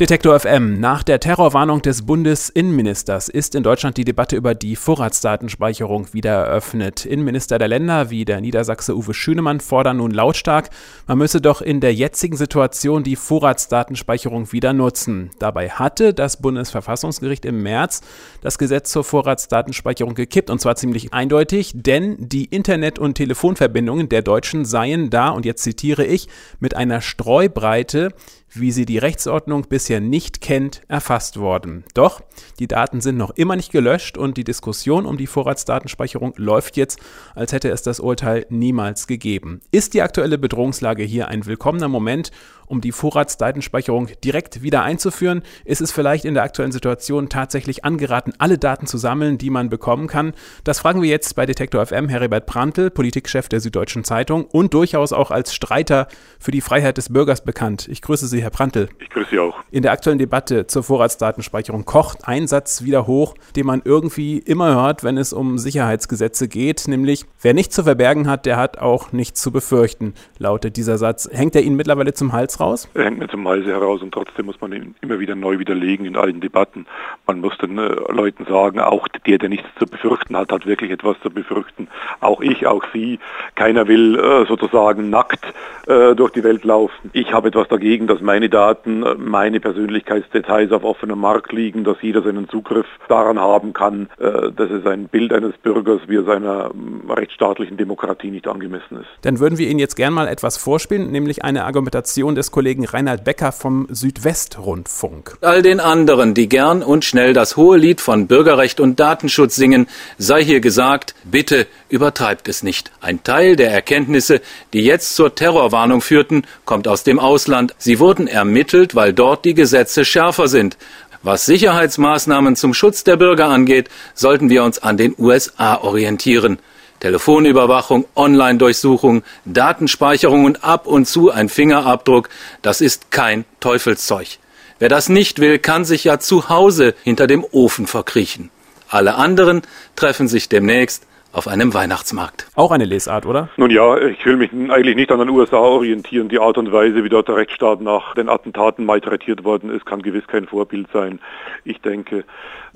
Detektor FM. Nach der Terrorwarnung des Bundesinnenministers ist in Deutschland die Debatte über die Vorratsdatenspeicherung wieder eröffnet. Innenminister der Länder wie der Niedersachse Uwe Schünemann fordern nun lautstark, man müsse doch in der jetzigen Situation die Vorratsdatenspeicherung wieder nutzen. Dabei hatte das Bundesverfassungsgericht im März das Gesetz zur Vorratsdatenspeicherung gekippt und zwar ziemlich eindeutig, denn die Internet- und Telefonverbindungen der Deutschen seien da, und jetzt zitiere ich, mit einer Streubreite wie sie die Rechtsordnung bisher nicht kennt, erfasst worden. Doch die Daten sind noch immer nicht gelöscht und die Diskussion um die Vorratsdatenspeicherung läuft jetzt, als hätte es das Urteil niemals gegeben. Ist die aktuelle Bedrohungslage hier ein willkommener Moment, um die Vorratsdatenspeicherung direkt wieder einzuführen? Ist es vielleicht in der aktuellen Situation tatsächlich angeraten, alle Daten zu sammeln, die man bekommen kann? Das fragen wir jetzt bei Detektor FM Heribert Prantl, Politikchef der Süddeutschen Zeitung und durchaus auch als Streiter für die Freiheit des Bürgers bekannt. Ich grüße Sie, Herr Prantl. Ich grüße Sie auch. In der aktuellen Debatte zur Vorratsdatenspeicherung kocht ein Satz wieder hoch, den man irgendwie immer hört, wenn es um Sicherheitsgesetze geht, nämlich wer nichts zu verbergen hat, der hat auch nichts zu befürchten, lautet dieser Satz. Hängt er Ihnen mittlerweile zum Hals raus? Er hängt mir zum Halse heraus und trotzdem muss man ihn immer wieder neu widerlegen in allen Debatten. Man muss den äh, Leuten sagen, auch der, der nichts zu befürchten hat, hat wirklich etwas zu befürchten. Auch ich, auch Sie. Keiner will äh, sozusagen nackt äh, durch die Welt laufen. Ich habe etwas dagegen, dass meine Daten, äh, meine Persönlichkeitsdetails auf offenem Markt liegen, dass jeder seinen Zugriff daran haben kann. Äh, das ist ein Bild eines Bürgers, wie er seiner ähm, rechtsstaatlichen Demokratie nicht angemessen ist. Dann würden wir Ihnen jetzt gern mal etwas vorspielen, nämlich eine Argumentation des Kollegen Reinhard Becker vom Südwestrundfunk. All den anderen, die gern und schnell das hohe Lied von Bürgerrecht und Datenschutz singen, sei hier gesagt, bitte übertreibt es nicht. Ein Teil der Erkenntnisse, die jetzt zur Terrorwarnung führten, kommt aus dem Ausland. Sie wurden ermittelt, weil dort die Gesetze schärfer sind. Was Sicherheitsmaßnahmen zum Schutz der Bürger angeht, sollten wir uns an den USA orientieren. Telefonüberwachung, Online-Durchsuchung, Datenspeicherung und ab und zu ein Fingerabdruck, das ist kein Teufelszeug. Wer das nicht will, kann sich ja zu Hause hinter dem Ofen verkriechen. Alle anderen treffen sich demnächst auf einem Weihnachtsmarkt. Auch eine Lesart, oder? Nun ja, ich will mich eigentlich nicht an den USA orientieren. Die Art und Weise, wie dort der Rechtsstaat nach den Attentaten malträtiert worden ist, kann gewiss kein Vorbild sein. Ich denke,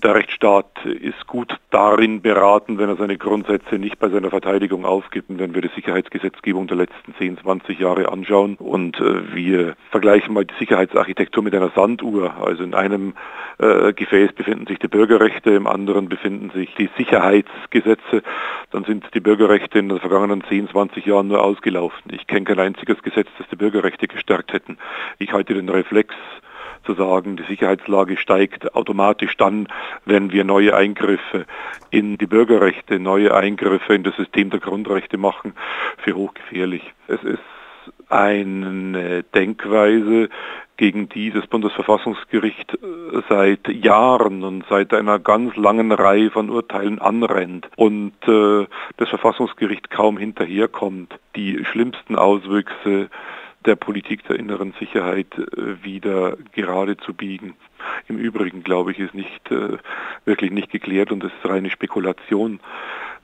der Rechtsstaat ist gut darin beraten, wenn er seine Grundsätze nicht bei seiner Verteidigung aufgibt. Und wenn wir die Sicherheitsgesetzgebung der letzten 10, 20 Jahre anschauen und äh, wir vergleichen mal die Sicherheitsarchitektur mit einer Sanduhr. Also in einem äh, Gefäß befinden sich die Bürgerrechte, im anderen befinden sich die Sicherheitsgesetze dann sind die Bürgerrechte in den vergangenen 10, 20 Jahren nur ausgelaufen. Ich kenne kein einziges Gesetz, das die Bürgerrechte gestärkt hätten. Ich halte den Reflex zu sagen, die Sicherheitslage steigt automatisch dann, wenn wir neue Eingriffe in die Bürgerrechte, neue Eingriffe in das System der Grundrechte machen, für hochgefährlich. Es ist eine Denkweise, gegen die das Bundesverfassungsgericht äh, seit Jahren und seit einer ganz langen Reihe von Urteilen anrennt und äh, das Verfassungsgericht kaum hinterherkommt, die schlimmsten Auswüchse der Politik der inneren Sicherheit äh, wieder gerade zu biegen. Im Übrigen glaube ich, ist nicht äh, wirklich nicht geklärt und es ist reine Spekulation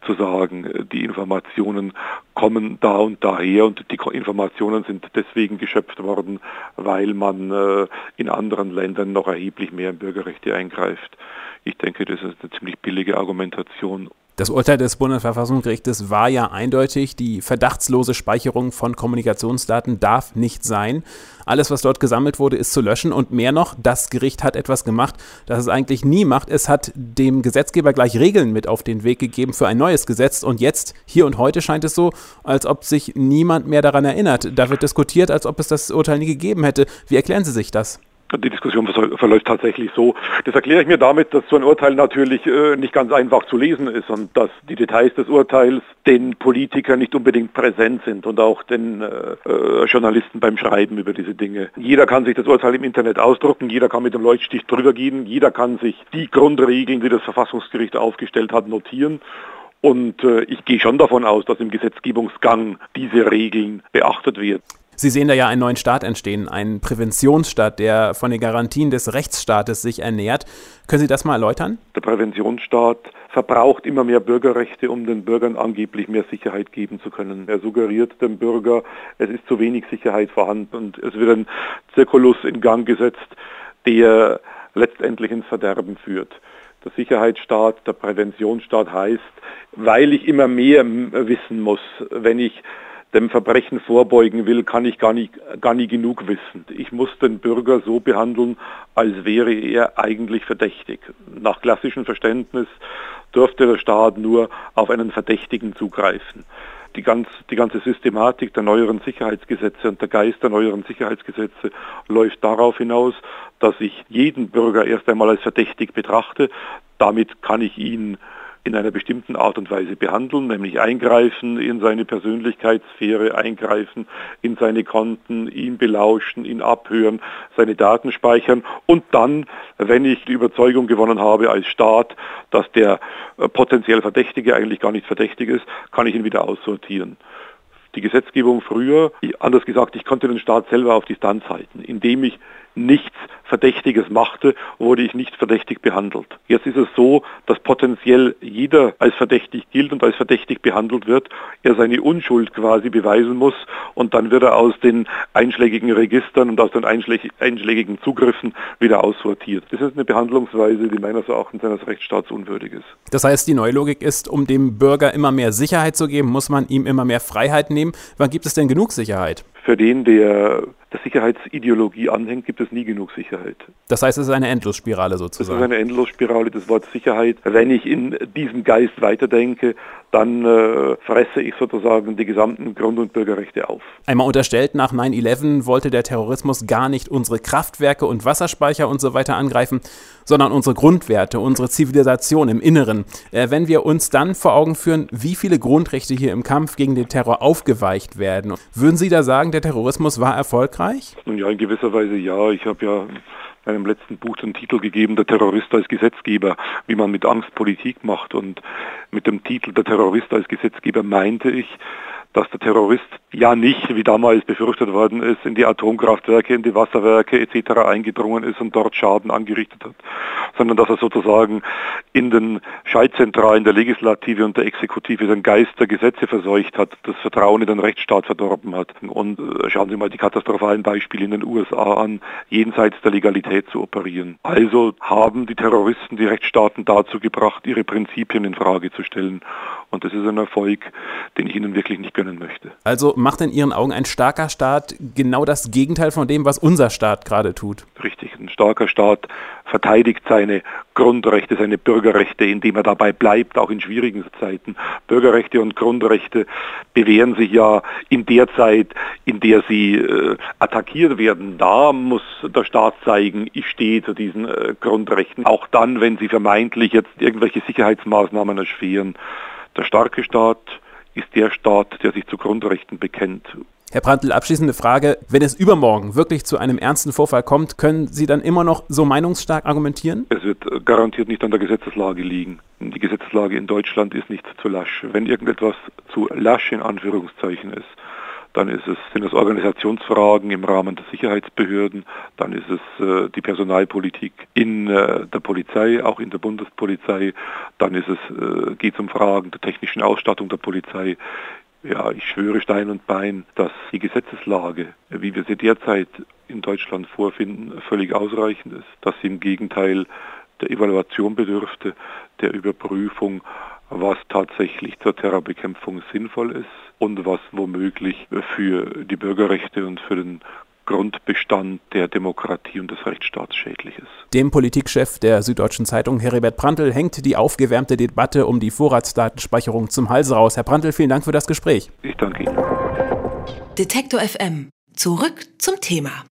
zu sagen, die Informationen kommen da und daher und die Informationen sind deswegen geschöpft worden, weil man äh, in anderen Ländern noch erheblich mehr in Bürgerrechte eingreift. Ich denke, das ist eine ziemlich billige Argumentation das Urteil des Bundesverfassungsgerichtes war ja eindeutig, die verdachtslose Speicherung von Kommunikationsdaten darf nicht sein. Alles, was dort gesammelt wurde, ist zu löschen und mehr noch, das Gericht hat etwas gemacht, das es eigentlich nie macht. Es hat dem Gesetzgeber gleich Regeln mit auf den Weg gegeben für ein neues Gesetz und jetzt, hier und heute scheint es so, als ob sich niemand mehr daran erinnert. Da wird diskutiert, als ob es das Urteil nie gegeben hätte. Wie erklären Sie sich das? Die Diskussion verläuft tatsächlich so. Das erkläre ich mir damit, dass so ein Urteil natürlich äh, nicht ganz einfach zu lesen ist und dass die Details des Urteils den Politikern nicht unbedingt präsent sind und auch den äh, äh, Journalisten beim Schreiben über diese Dinge. Jeder kann sich das Urteil im Internet ausdrucken, jeder kann mit dem Leuchtstich drüber gehen, jeder kann sich die Grundregeln, die das Verfassungsgericht aufgestellt hat, notieren. Und äh, ich gehe schon davon aus, dass im Gesetzgebungsgang diese Regeln beachtet werden. Sie sehen da ja einen neuen Staat entstehen, einen Präventionsstaat, der von den Garantien des Rechtsstaates sich ernährt. Können Sie das mal erläutern? Der Präventionsstaat verbraucht immer mehr Bürgerrechte, um den Bürgern angeblich mehr Sicherheit geben zu können. Er suggeriert dem Bürger, es ist zu wenig Sicherheit vorhanden und es wird ein Zirkulus in Gang gesetzt, der letztendlich ins Verderben führt. Der Sicherheitsstaat, der Präventionsstaat heißt, weil ich immer mehr wissen muss, wenn ich dem Verbrechen vorbeugen will, kann ich gar nicht, gar nie genug wissen. Ich muss den Bürger so behandeln, als wäre er eigentlich verdächtig. Nach klassischem Verständnis dürfte der Staat nur auf einen Verdächtigen zugreifen. Die, ganz, die ganze Systematik der neueren Sicherheitsgesetze und der Geist der neueren Sicherheitsgesetze läuft darauf hinaus, dass ich jeden Bürger erst einmal als verdächtig betrachte. Damit kann ich ihn in einer bestimmten Art und Weise behandeln, nämlich eingreifen in seine Persönlichkeitssphäre, eingreifen in seine Konten, ihn belauschen, ihn abhören, seine Daten speichern und dann, wenn ich die Überzeugung gewonnen habe als Staat, dass der äh, potenziell Verdächtige eigentlich gar nicht verdächtig ist, kann ich ihn wieder aussortieren. Die Gesetzgebung früher, anders gesagt, ich konnte den Staat selber auf Distanz halten, indem ich nichts Verdächtiges machte, wurde ich nicht verdächtig behandelt. Jetzt ist es so, dass potenziell jeder als verdächtig gilt und als verdächtig behandelt wird, er seine Unschuld quasi beweisen muss und dann wird er aus den einschlägigen Registern und aus den einschlägigen Zugriffen wieder aussortiert. Das ist eine Behandlungsweise, die meines Erachtens eines Rechtsstaats unwürdig ist. Das heißt, die neue Logik ist, um dem Bürger immer mehr Sicherheit zu geben, muss man ihm immer mehr Freiheit nehmen. Wann gibt es denn genug Sicherheit? Für den, der der Sicherheitsideologie anhängt, gibt es nie genug Sicherheit. Das heißt, es ist eine Endlosspirale sozusagen. Das ist eine Endlosspirale, das Wort Sicherheit. Wenn ich in diesem Geist weiterdenke, dann äh, fresse ich sozusagen die gesamten Grund- und Bürgerrechte auf. Einmal unterstellt, nach 9-11 wollte der Terrorismus gar nicht unsere Kraftwerke und Wasserspeicher und so weiter angreifen, sondern unsere Grundwerte, unsere Zivilisation im Inneren. Äh, wenn wir uns dann vor Augen führen, wie viele Grundrechte hier im Kampf gegen den Terror aufgeweicht werden, würden Sie da sagen, der Terrorismus war erfolgreich? Nun ja, in gewisser Weise ja. Ich habe ja meinem letzten Buch den Titel gegeben, der Terrorist als Gesetzgeber, wie man mit Angst Politik macht. Und mit dem Titel der Terrorist als Gesetzgeber meinte ich, dass der Terrorist ja nicht, wie damals befürchtet worden ist, in die Atomkraftwerke, in die Wasserwerke etc. eingedrungen ist und dort Schaden angerichtet hat, sondern dass er sozusagen in den Schaltzentralen der Legislative und der Exekutive den Geist der Gesetze verseucht hat, das Vertrauen in den Rechtsstaat verdorben hat. Und äh, schauen Sie mal die katastrophalen Beispiele in den USA an, jenseits der Legalität zu operieren. Also haben die Terroristen die Rechtsstaaten dazu gebracht, ihre Prinzipien in Frage zu stellen. Und das ist ein Erfolg, den ich Ihnen wirklich nicht gönnen möchte. Also macht in Ihren Augen ein starker Staat genau das Gegenteil von dem, was unser Staat gerade tut? Richtig, ein starker Staat verteidigt seine Grundrechte, seine Bürgerrechte, indem er dabei bleibt, auch in schwierigen Zeiten. Bürgerrechte und Grundrechte bewähren sich ja in der Zeit, in der sie äh, attackiert werden. Da muss der Staat zeigen, ich stehe zu diesen äh, Grundrechten. Auch dann, wenn sie vermeintlich jetzt irgendwelche Sicherheitsmaßnahmen erschweren. Der starke Staat ist der Staat, der sich zu Grundrechten bekennt. Herr Prantl, abschließende Frage. Wenn es übermorgen wirklich zu einem ernsten Vorfall kommt, können Sie dann immer noch so meinungsstark argumentieren? Es wird garantiert nicht an der Gesetzeslage liegen. Die Gesetzeslage in Deutschland ist nicht zu lasch. Wenn irgendetwas zu lasch in Anführungszeichen ist, dann es, sind es Organisationsfragen im Rahmen der Sicherheitsbehörden, dann ist es äh, die Personalpolitik in äh, der Polizei, auch in der Bundespolizei, dann ist es, äh, geht es um Fragen der technischen Ausstattung der Polizei. Ja, ich schwöre Stein und Bein, dass die Gesetzeslage, wie wir sie derzeit in Deutschland vorfinden, völlig ausreichend ist, dass sie im Gegenteil der Evaluation bedürfte, der Überprüfung, was tatsächlich zur Terrorbekämpfung sinnvoll ist und was womöglich für die Bürgerrechte und für den Grundbestand der Demokratie und des Rechtsstaats schädlich ist. Dem Politikchef der Süddeutschen Zeitung, Heribert Prantl, hängt die aufgewärmte Debatte um die Vorratsdatenspeicherung zum Hals raus. Herr Prantl, vielen Dank für das Gespräch. Ich danke Ihnen. Detektor FM. Zurück zum Thema.